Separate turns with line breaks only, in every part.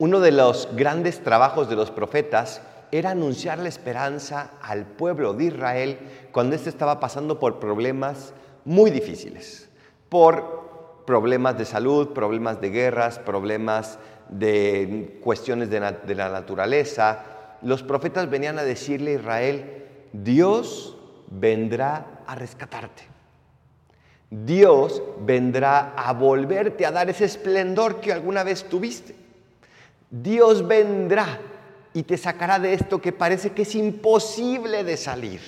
Uno de los grandes trabajos de los profetas era anunciar la esperanza al pueblo de Israel cuando éste estaba pasando por problemas muy difíciles, por problemas de salud, problemas de guerras, problemas de cuestiones de, la naturaleza. Los profetas venían a decirle a Israel, Dios vendrá a rescatarte. Dios vendrá a volverte a dar ese esplendor que alguna vez tuviste. Dios vendrá y te sacará de esto que parece que es imposible de salir.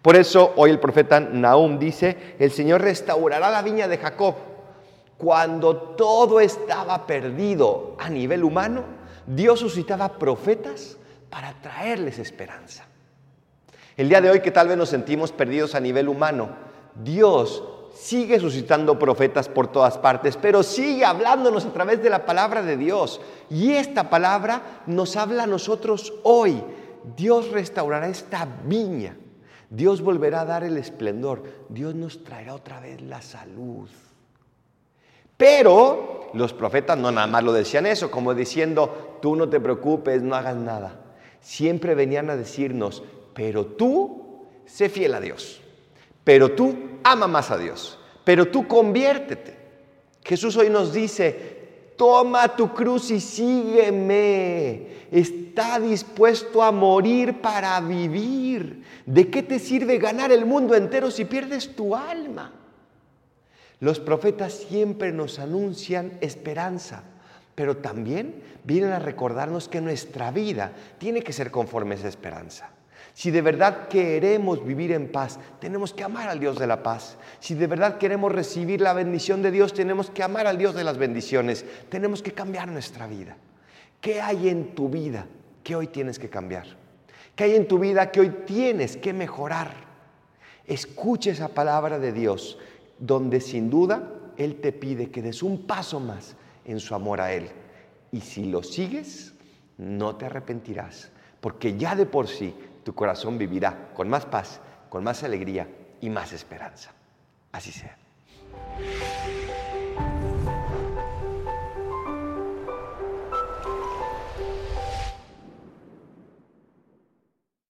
Por eso hoy el profeta Nahum dice, el Señor restaurará la viña de Jacob. Cuando todo estaba perdido a nivel humano, Dios suscitaba profetas para traerles esperanza. El día de hoy que tal vez nos sentimos perdidos a nivel humano, Dios sigue suscitando profetas por todas partes, pero sigue hablándonos a través de la palabra de Dios. Y esta palabra nos habla a nosotros hoy. Dios restaurará esta viña. Dios volverá a dar el esplendor. Dios nos traerá otra vez la salud. Pero los profetas no nada más lo decían eso, como diciendo, tú no te preocupes, no hagas nada. Siempre venían a decirnos, pero tú sé fiel a Dios. Pero tú ama más a Dios. Pero tú conviértete. Jesús hoy nos dice, toma tu cruz y sígueme. Está dispuesto a morir para vivir. ¿De qué te sirve ganar el mundo entero si pierdes tu alma? Los profetas siempre nos anuncian esperanza, pero también vienen a recordarnos que nuestra vida tiene que ser conforme a esa esperanza. Si de verdad queremos vivir en paz, tenemos que amar al Dios de la paz. Si de verdad queremos recibir la bendición de Dios, tenemos que amar al Dios de las bendiciones. Tenemos que cambiar nuestra vida. ¿Qué hay en tu vida que hoy tienes que cambiar? ¿Qué hay en tu vida que hoy tienes que mejorar? Escuche esa palabra de Dios, donde sin duda Él te pide que des un paso más en su amor a Él. Y si lo sigues, no te arrepentirás, porque ya de por sí tu corazón vivirá con más paz, con más alegría y más esperanza. Así sea.